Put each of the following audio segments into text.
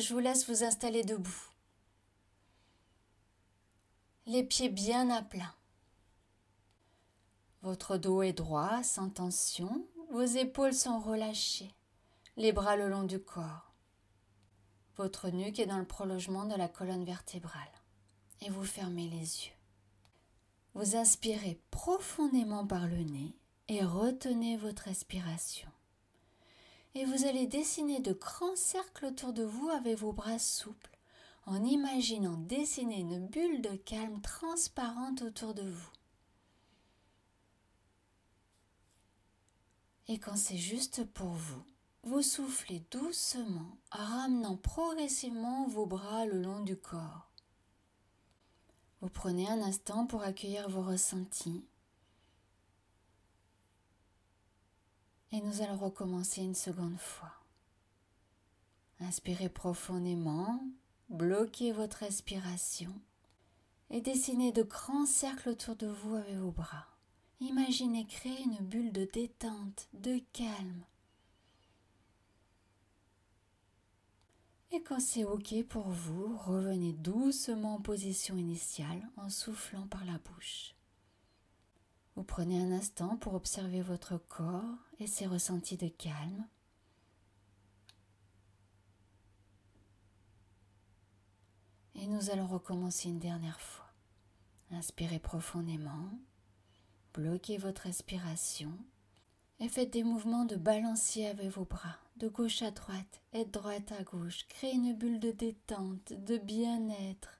je vous laisse vous installer debout. Les pieds bien à plat. Votre dos est droit, sans tension, vos épaules sont relâchées, les bras le long du corps. Votre nuque est dans le prolongement de la colonne vertébrale et vous fermez les yeux. Vous inspirez profondément par le nez et retenez votre respiration. Et vous allez dessiner de grands cercles autour de vous avec vos bras souples en imaginant dessiner une bulle de calme transparente autour de vous. Et quand c'est juste pour vous, vous soufflez doucement en ramenant progressivement vos bras le long du corps. Vous prenez un instant pour accueillir vos ressentis. Et nous allons recommencer une seconde fois. Inspirez profondément, bloquez votre respiration et dessinez de grands cercles autour de vous avec vos bras. Imaginez créer une bulle de détente, de calme, Et quand c'est OK pour vous, revenez doucement en position initiale en soufflant par la bouche. Vous prenez un instant pour observer votre corps et ses ressentis de calme. Et nous allons recommencer une dernière fois. Inspirez profondément, bloquez votre respiration et faites des mouvements de balancier avec vos bras, de gauche à droite et de droite à gauche. Créez une bulle de détente, de bien-être.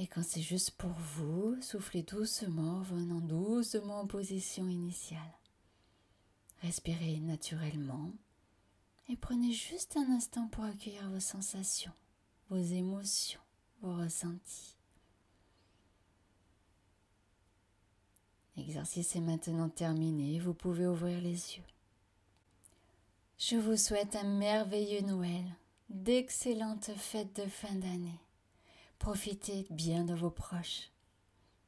Et quand c'est juste pour vous, soufflez doucement, venant doucement en position initiale. Respirez naturellement et prenez juste un instant pour accueillir vos sensations, vos émotions, vos ressentis. L'exercice est maintenant terminé, vous pouvez ouvrir les yeux. Je vous souhaite un merveilleux Noël, d'excellentes fêtes de fin d'année. Profitez bien de vos proches.